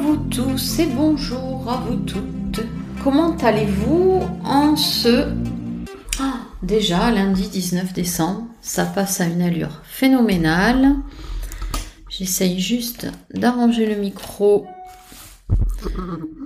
Vous tous et bonjour à vous toutes. Comment allez-vous en ce ah, déjà lundi 19 décembre Ça passe à une allure phénoménale. J'essaye juste d'arranger le micro.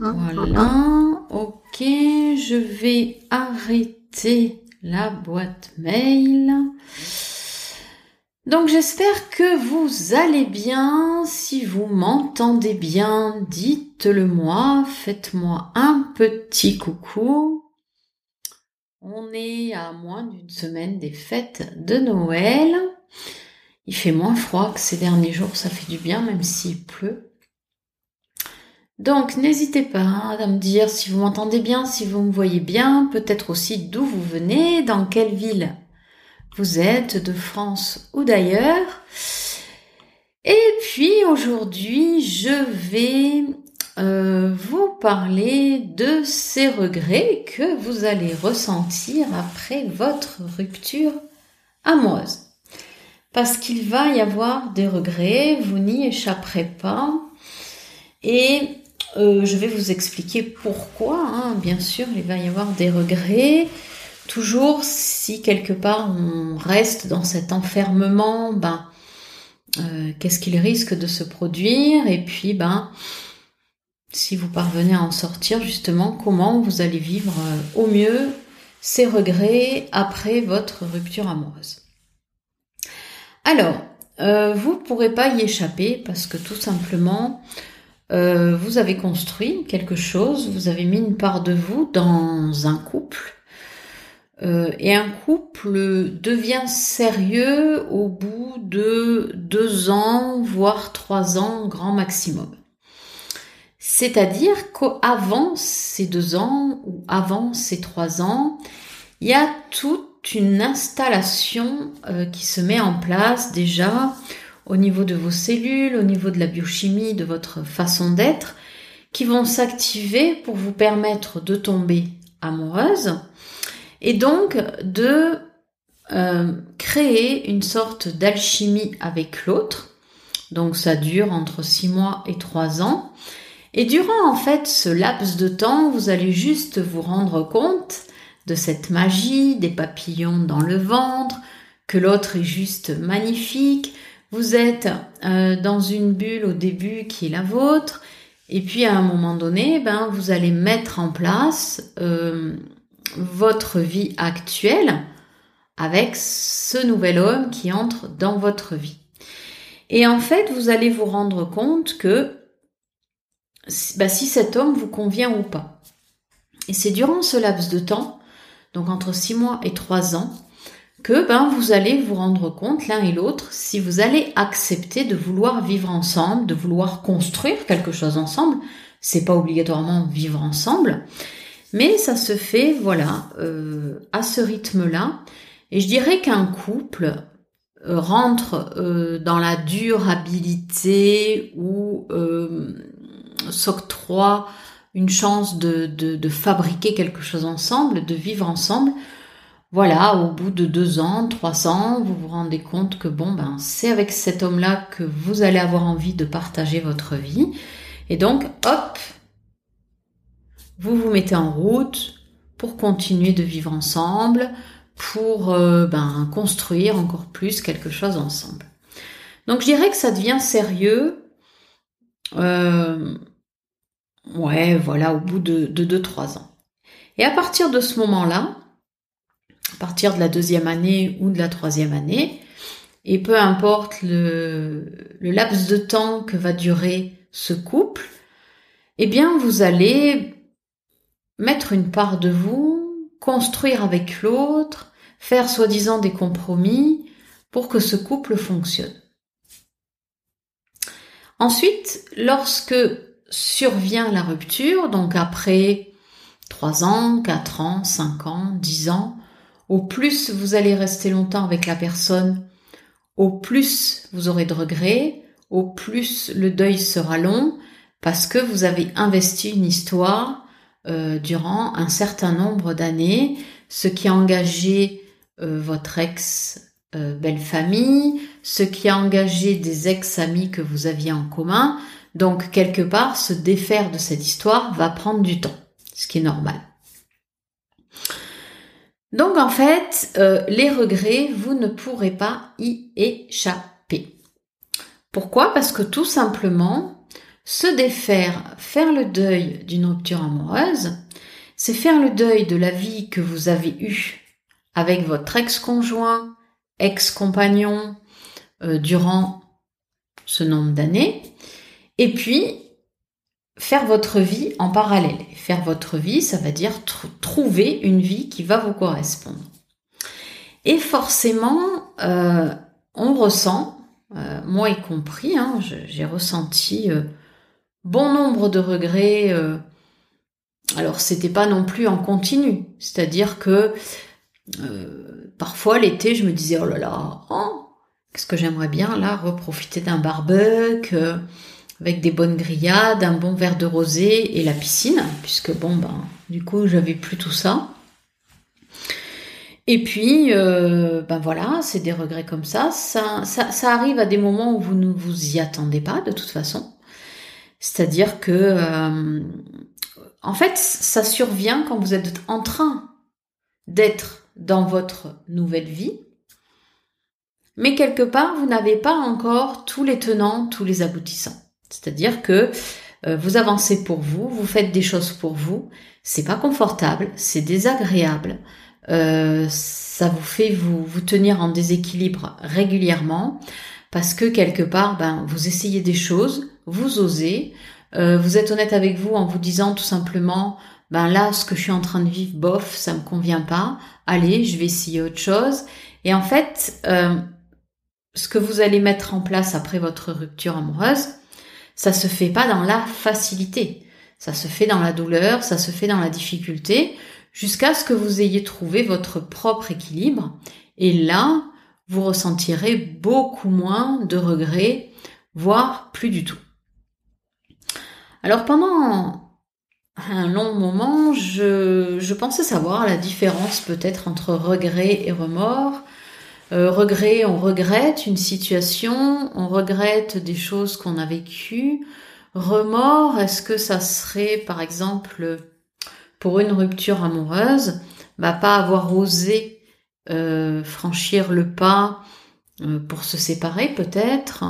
Voilà. Ok, je vais arrêter la boîte mail. Donc j'espère que vous allez bien. Si vous m'entendez bien, dites-le moi. Faites-moi un petit coucou. On est à moins d'une semaine des fêtes de Noël. Il fait moins froid que ces derniers jours, ça fait du bien même s'il pleut. Donc n'hésitez pas à me dire si vous m'entendez bien, si vous me voyez bien, peut-être aussi d'où vous venez, dans quelle ville vous êtes de France ou d'ailleurs. Et puis aujourd'hui, je vais euh, vous parler de ces regrets que vous allez ressentir après votre rupture amoureuse. Parce qu'il va y avoir des regrets, vous n'y échapperez pas. Et euh, je vais vous expliquer pourquoi. Hein. Bien sûr, il va y avoir des regrets. Toujours, si quelque part on reste dans cet enfermement, ben, euh, qu'est-ce qu'il risque de se produire? Et puis, ben, si vous parvenez à en sortir, justement, comment vous allez vivre euh, au mieux ces regrets après votre rupture amoureuse? Alors, euh, vous ne pourrez pas y échapper parce que tout simplement, vous avez construit quelque chose, vous avez mis une part de vous dans un couple euh, et un couple devient sérieux au bout de deux ans, voire trois ans grand maximum. C'est-à-dire qu'avant ces deux ans ou avant ces trois ans, il y a toute une installation euh, qui se met en place déjà au niveau de vos cellules, au niveau de la biochimie, de votre façon d'être, qui vont s'activer pour vous permettre de tomber amoureuse et donc de euh, créer une sorte d'alchimie avec l'autre. Donc ça dure entre 6 mois et 3 ans. Et durant en fait ce laps de temps, vous allez juste vous rendre compte de cette magie, des papillons dans le ventre, que l'autre est juste magnifique. Vous êtes euh, dans une bulle au début qui est la vôtre. Et puis à un moment donné, ben, vous allez mettre en place euh, votre vie actuelle avec ce nouvel homme qui entre dans votre vie. Et en fait, vous allez vous rendre compte que bah, si cet homme vous convient ou pas. Et c'est durant ce laps de temps, donc entre 6 mois et 3 ans, que ben, vous allez vous rendre compte l'un et l'autre si vous allez accepter de vouloir vivre ensemble, de vouloir construire quelque chose ensemble. C'est pas obligatoirement vivre ensemble, mais ça se fait, voilà, euh, à ce rythme-là. Et je dirais qu'un couple euh, rentre euh, dans la durabilité ou s'octroie une chance de, fabriquer quelque chose ensemble, de vivre ensemble. Voilà, au bout de deux ans, trois ans, vous vous rendez compte que bon, ben, c'est avec cet homme-là que vous allez avoir envie de partager votre vie. Et donc, hop, vous vous mettez en route pour continuer de vivre ensemble, pour euh, ben, construire encore plus quelque chose ensemble. Donc je dirais que ça devient sérieux. Euh, ouais, voilà, au bout de 2-3 ans. Et à partir de ce moment-là, à partir de la deuxième année ou de la troisième année, et peu importe le, le laps de temps que va durer ce couple, eh bien vous allez mettre une part de vous, construire avec l'autre, faire soi-disant des compromis pour que ce couple fonctionne. Ensuite, lorsque survient la rupture, donc après 3 ans, 4 ans, 5 ans, 10 ans, au plus vous allez rester longtemps avec la personne, au plus vous aurez de regrets, au plus le deuil sera long, parce que vous avez investi une histoire euh, durant un certain nombre d'années, ce qui a engagé euh, votre ex euh, ce qui a engagé des ex-amis que vous aviez en commun. Donc quelque part, se défaire de cette histoire va prendre du temps, ce qui est normal. Donc en fait, les regrets, vous ne pourrez pas y échapper. Pourquoi? Parce que tout simplement, se défaire, faire le deuil d'une rupture amoureuse, c'est faire le deuil de la vie que vous avez eue avec votre ex-conjoint, ex-compagnon euh, durant ce nombre d'années, et puis faire votre vie en parallèle. Faire votre vie, ça va dire trouver une vie qui va vous correspondre. Et forcément, euh, on ressent, euh, moi y compris, hein, j'ai ressenti bon nombre de regrets. alors c'était pas non plus en continu, c'est-à-dire que euh, parfois l'été, je me disais oh là là, oh, qu'est-ce que j'aimerais bien là reprofiter d'un barbecue euh, avec des bonnes grillades, un bon verre de rosé et la piscine, puisque bon ben du coup j'avais plus tout ça. Et puis euh, ben voilà, c'est des regrets comme. Ça, ça. ça arrive à des moments où vous ne vous y attendez pas de toute façon. C'est-à-dire que en fait, ça survient quand vous êtes en train d'être dans votre nouvelle vie. Mais quelque part, vous n'avez pas encore tous les tenants, tous les aboutissants. C'est-à-dire que euh, vous avancez pour vous, vous faites des choses pour vous. C'est pas confortable, c'est désagréable. Euh, ça vous fait vous, vous tenir en déséquilibre régulièrement parce que quelque part, ben, vous essayez des choses, vous osez, euh, vous êtes honnête avec vous en vous disant tout simplement, ben là, ce que je suis en train de vivre, bof, ça me convient pas. Allez, je vais essayer autre chose. Et en fait, euh, ce que vous allez mettre en place après votre rupture amoureuse, ça se fait pas dans la facilité. Ça se fait dans la douleur, ça se fait dans la difficulté, jusqu'à ce que vous ayez trouvé votre propre équilibre. Et là, vous ressentirez beaucoup moins de regrets, voire plus du tout. Alors pendant un long moment, je, pensais savoir la différence peut-être entre regret et remords. Euh, regret, on regrette une situation, on regrette des choses qu'on a vécues. Remords, est-ce que ça serait par exemple pour une rupture amoureuse, bah, pas avoir osé euh, franchir le pas euh, pour se séparer peut-être,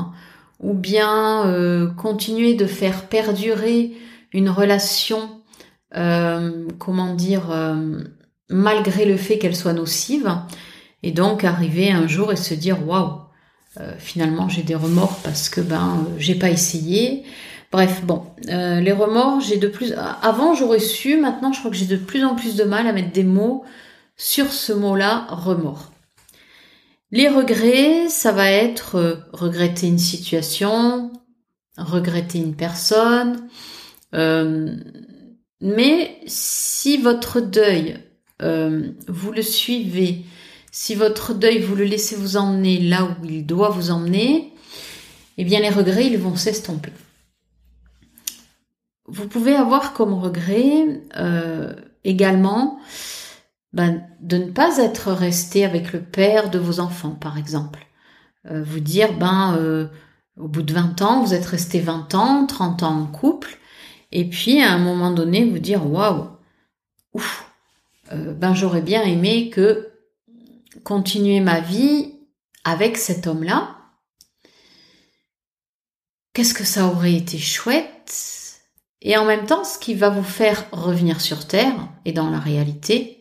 ou bien euh, continuer de faire perdurer une relation, euh, comment dire, euh, malgré le fait qu'elle soit nocive, et donc arriver un jour et se dire waouh, finalement j'ai des remords parce que ben j'ai pas essayé. Bref, bon, les remords, j'ai de plus. Avant j'aurais su, maintenant je crois que j'ai de plus en plus de mal à mettre des mots sur ce mot-là, remords. Les regrets, ça va être regretter une situation, regretter une personne, euh, mais si votre deuil, euh, vous le suivez, si votre deuil, vous le laissez vous emmener là où il doit vous emmener, eh bien les regrets, ils vont s'estomper. Vous pouvez avoir comme regret euh, également ben, de ne pas être resté avec le père de vos enfants, par exemple. vous dire, ben, au bout de 20 ans, vous êtes resté 20 ans, 30 ans en couple, et puis à un moment donné vous dire waouh, euh, ben j'aurais bien aimé que continuer ma vie avec cet homme-là. Qu'est-ce que ça aurait été chouette? Et en même temps, ce qui va vous faire revenir sur Terre et dans la réalité,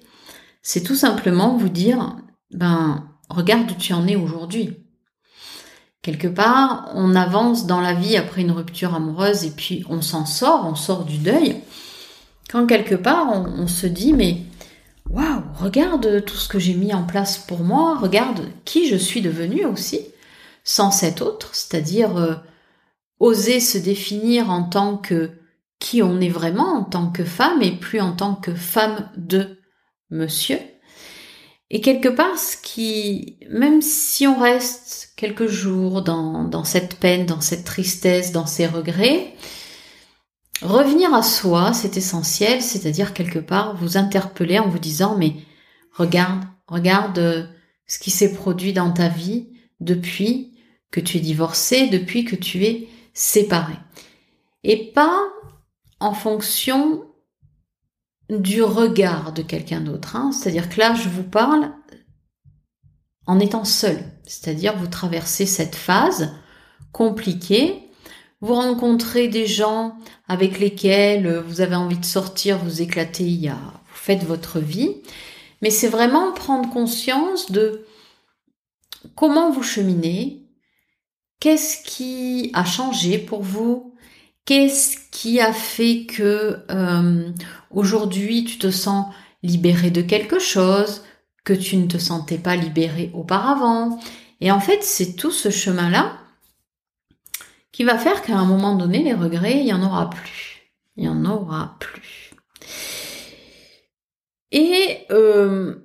c'est tout simplement vous dire, ben, regarde où tu en es aujourd'hui. Quelque part, on avance dans la vie après une rupture amoureuse et puis on s'en sort, on sort du deuil. Quand quelque part, on, se dit mais waouh, regarde tout ce que j'ai mis en place pour moi, regarde qui je suis devenue aussi, sans cet autre, c'est-à-dire euh, oser se définir en tant que qui on est vraiment en tant que femme et plus en tant que femme de monsieur. Et quelque part, ce qui, même si on reste quelques jours dans, dans cette peine, dans cette tristesse, dans ces regrets, revenir à soi, c'est essentiel, c'est-à-dire quelque part vous interpeller en vous disant, mais regarde, regarde euh, ce qui s'est produit dans ta vie depuis que tu es divorcé, depuis que tu es séparé. et pas en fonction du regard de quelqu'un d'autre. Hein. C'est-à-dire que là, je vous parle en étant seul. C'est-à-dire, vous traversez cette phase compliquée. Vous rencontrez des gens avec lesquels vous avez envie de sortir, vous éclater, il y a, vous faites votre vie. Mais c'est vraiment prendre conscience de comment vous cheminez, qu'est-ce qui a changé pour vous, qu'est-ce qui a fait que euh, aujourd'hui tu te sens libéré de quelque chose que tu ne te sentais pas libéré auparavant. Et en fait, c'est tout ce chemin-là qui va faire qu'à un moment donné, les regrets, il n'y en aura plus. Il n'y en aura plus. Et euh,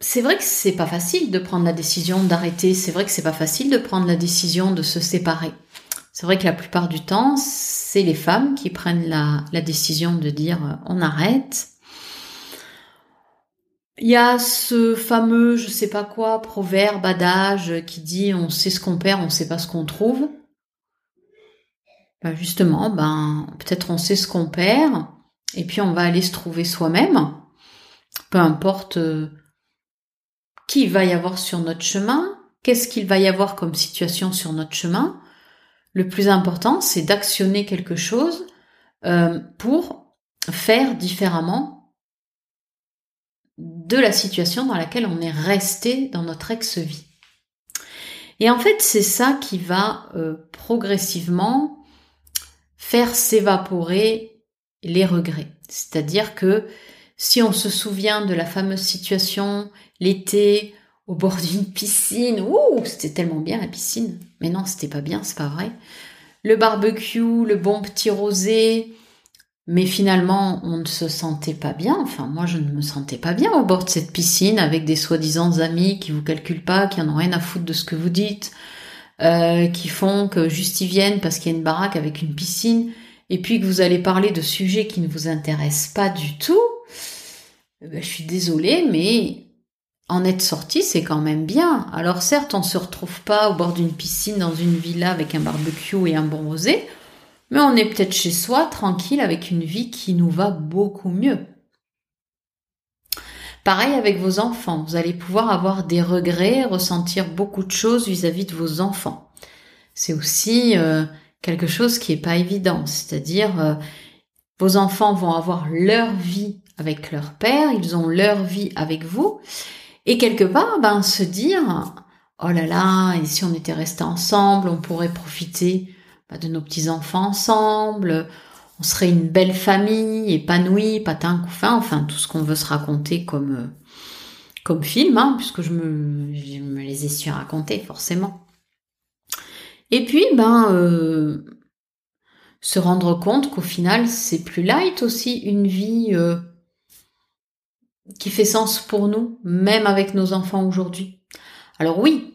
c'est vrai que c'est pas facile de prendre la décision d'arrêter. C'est vrai que c'est pas facile de prendre la décision de se séparer. C'est vrai que la plupart du temps, c'est les femmes qui prennent la, décision de dire euh, on arrête. Il y a ce fameux, je sais pas quoi, proverbe, adage qui dit on sait ce qu'on perd, on sait pas ce qu'on trouve. Ben justement, ben peut-être on sait ce qu'on perd, et puis on va aller se trouver soi-même, peu importe euh, qui va y avoir sur notre chemin, qu'est-ce qu'il va y avoir comme situation sur notre chemin. Le plus important, c'est d'actionner quelque chose euh, pour faire différemment de la situation dans laquelle on est resté dans notre ex-vie. Et en fait, c'est ça qui va euh, progressivement faire s'évaporer les regrets. C'est-à-dire que si on se souvient de la fameuse situation l'été au bord d'une piscine, ouh, c'était tellement bien la piscine. Mais non, c'était pas bien, c'est pas vrai. Le barbecue, le bon petit rosé, mais finalement, on ne se sentait pas bien. Enfin, moi, je ne me sentais pas bien au bord de cette piscine avec des soi-disant amis qui vous calculent pas, qui en ont rien à foutre de ce que vous dites, euh, qui font que juste ils viennent parce qu'il y a une baraque avec une piscine, et puis que vous allez parler de sujets qui ne vous intéressent pas du tout, eh ben, je suis désolée, mais en être sorti, c'est quand même bien. Alors certes, on se retrouve pas au bord d'une piscine dans une villa avec un barbecue et un bon rosé, mais on est peut-être chez soi, tranquille, avec une vie qui nous va beaucoup mieux. Pareil avec vos enfants, vous allez pouvoir avoir des regrets, ressentir beaucoup de choses vis-à-vis de vos enfants. C'est aussi euh, quelque chose qui est pas évident, c'est-à-dire euh, vos enfants vont avoir leur vie avec leur père, ils ont leur vie avec vous, et quelque part, ben se dire oh là là, et si on était restés ensemble, on pourrait profiter bah, de nos petits enfants ensemble, on serait une belle famille, épanouie, patin couffin, enfin tout ce qu'on veut se raconter comme euh, comme film, hein, puisque je me, je me les ai su raconter forcément. Et puis ben euh, se rendre compte qu'au final c'est plus light aussi une vie euh, qui fait sens pour nous, même avec nos enfants aujourd'hui. Alors oui,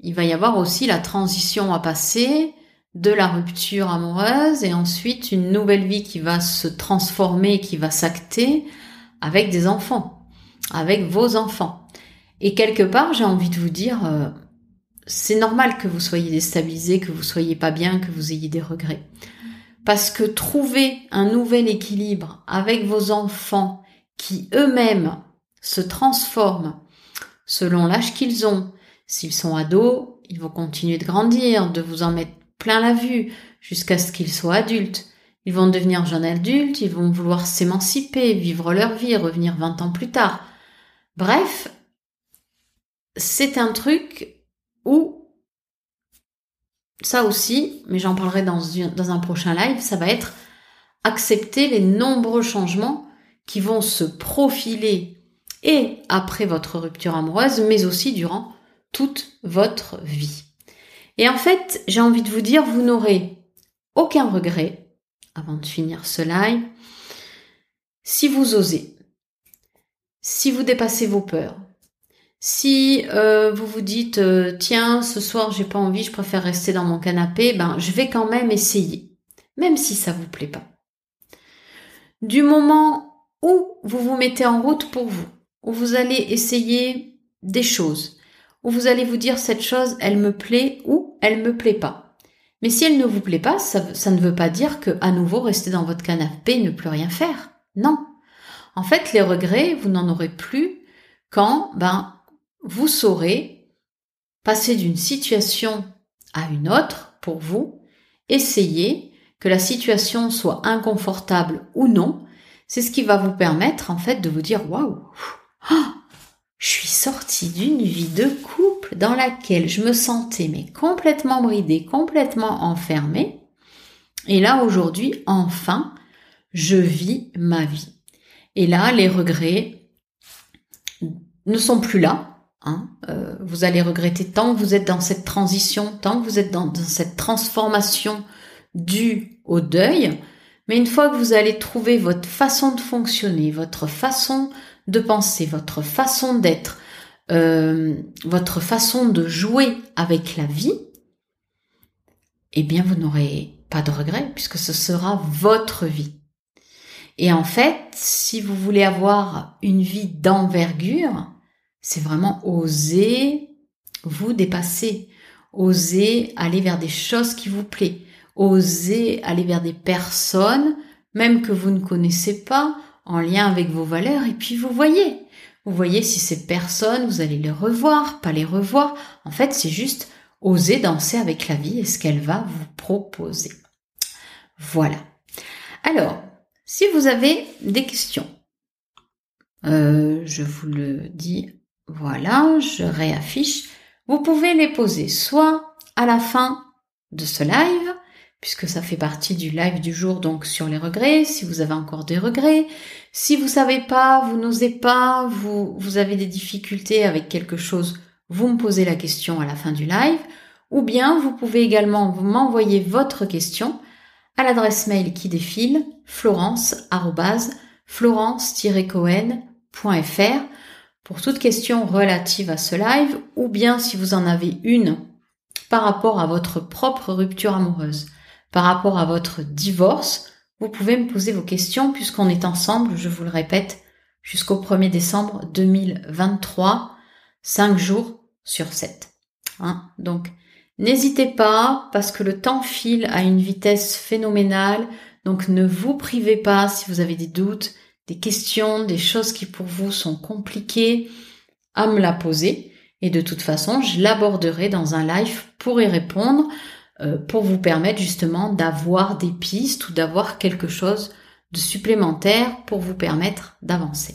il va y avoir aussi la transition à passer de la rupture amoureuse et ensuite une nouvelle vie qui va se transformer, qui va s'acter avec des enfants, avec vos enfants. Et quelque part, j'ai envie de vous dire, euh, c'est normal que vous soyez déstabilisé, que vous soyez pas bien, que vous ayez des regrets. Parce que trouver un nouvel équilibre avec vos enfants qui eux-mêmes se transforment selon l'âge qu'ils ont, s'ils sont ados, ils vont continuer de grandir, de vous en mettre plein la vue jusqu'à ce qu'ils soient adultes. Ils vont devenir jeunes adultes, ils vont vouloir s'émanciper, vivre leur vie, revenir 20 ans plus tard. Bref, c'est un truc où ça aussi, mais j'en parlerai dans, dans un prochain live, ça va être accepter les nombreux changements vont se profiler et après votre rupture amoureuse, mais aussi durant toute votre vie. Et en fait, j'ai envie de vous dire, vous n'aurez aucun regret, avant de finir ce live, si vous osez, si vous dépassez vos peurs, si euh, vous vous dites euh, tiens ce soir j'ai pas envie, je préfère rester dans mon canapé, ben je vais quand même essayer, même si ça vous plaît pas. Du moment où vous vous mettez en route pour vous, où vous allez essayer des choses, où vous allez vous dire cette chose, elle me plaît ou elle me plaît pas. Mais si elle ne vous plaît pas, ça, ne veut pas dire que à nouveau rester dans votre canapé ne plus rien faire. Non. En fait, les regrets, vous n'en aurez plus quand, ben, vous saurez passer d'une situation à une autre pour vous, essayer que la situation soit inconfortable ou non, c'est ce qui va vous permettre en fait de vous dire waouh, ah, je suis sortie d'une vie de couple dans laquelle je me sentais mais complètement bridée, complètement enfermée. Et là aujourd'hui, enfin, je vis ma vie. Et là, les regrets ne sont plus là. Hein. Euh, vous allez regretter tant que vous êtes dans cette transition, tant que vous êtes dans cette transformation due au deuil. Mais une fois que vous allez trouver votre façon de fonctionner, votre façon de penser, votre façon d'être, euh, votre façon de jouer avec la vie, eh bien vous n'aurez pas de regrets puisque ce sera votre vie. Et en fait, si vous voulez avoir une vie d'envergure, c'est vraiment oser vous dépasser, oser aller vers des choses qui vous plaisent, oser aller vers des personnes, même que vous ne connaissez pas, en lien avec vos valeurs, et puis vous voyez. Vous voyez si ces personnes, vous allez les revoir, pas les revoir. En fait, c'est juste oser danser avec la vie et ce qu'elle va vous proposer. Voilà. Alors, si vous avez des questions, euh, je vous le dis, voilà, je réaffiche. Vous pouvez les poser soit à la fin de ce live, puisque ça fait partie du live du jour, donc sur les regrets, si vous avez encore des regrets, si vous savez pas, vous n'osez pas, vous, avez des difficultés avec quelque chose, vous me posez la question à la fin du live, ou bien vous pouvez également m'envoyer votre question à l'adresse mail qui défile florence florence-cohen.fr pour toute question relative à ce live ou bien si vous en avez une par rapport à votre propre rupture amoureuse par rapport à votre divorce, vous pouvez me poser vos questions puisqu'on est ensemble, je vous le répète, jusqu'au 1er décembre 2023, 5 jours sur 7. Hein Donc, n'hésitez pas parce que le temps file à une vitesse phénoménale. Donc, ne vous privez pas si vous avez des doutes, des questions, des choses qui pour vous sont compliquées à me la poser. Et de toute façon, je l'aborderai dans un live pour y répondre. Euh, pour vous permettre justement d'avoir des pistes ou d'avoir quelque chose de supplémentaire pour vous permettre d'avancer.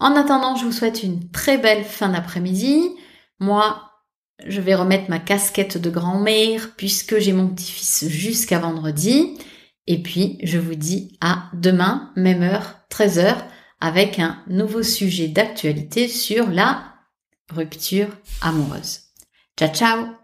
En attendant, je vous souhaite une très belle fin d'après-midi. Moi, je vais remettre ma casquette de grand-mère puisque j'ai mon petit-fils jusqu'à vendredi. Et puis, je vous dis à demain, même heure, 13h, avec un nouveau sujet d'actualité sur la rupture amoureuse. Ciao, ciao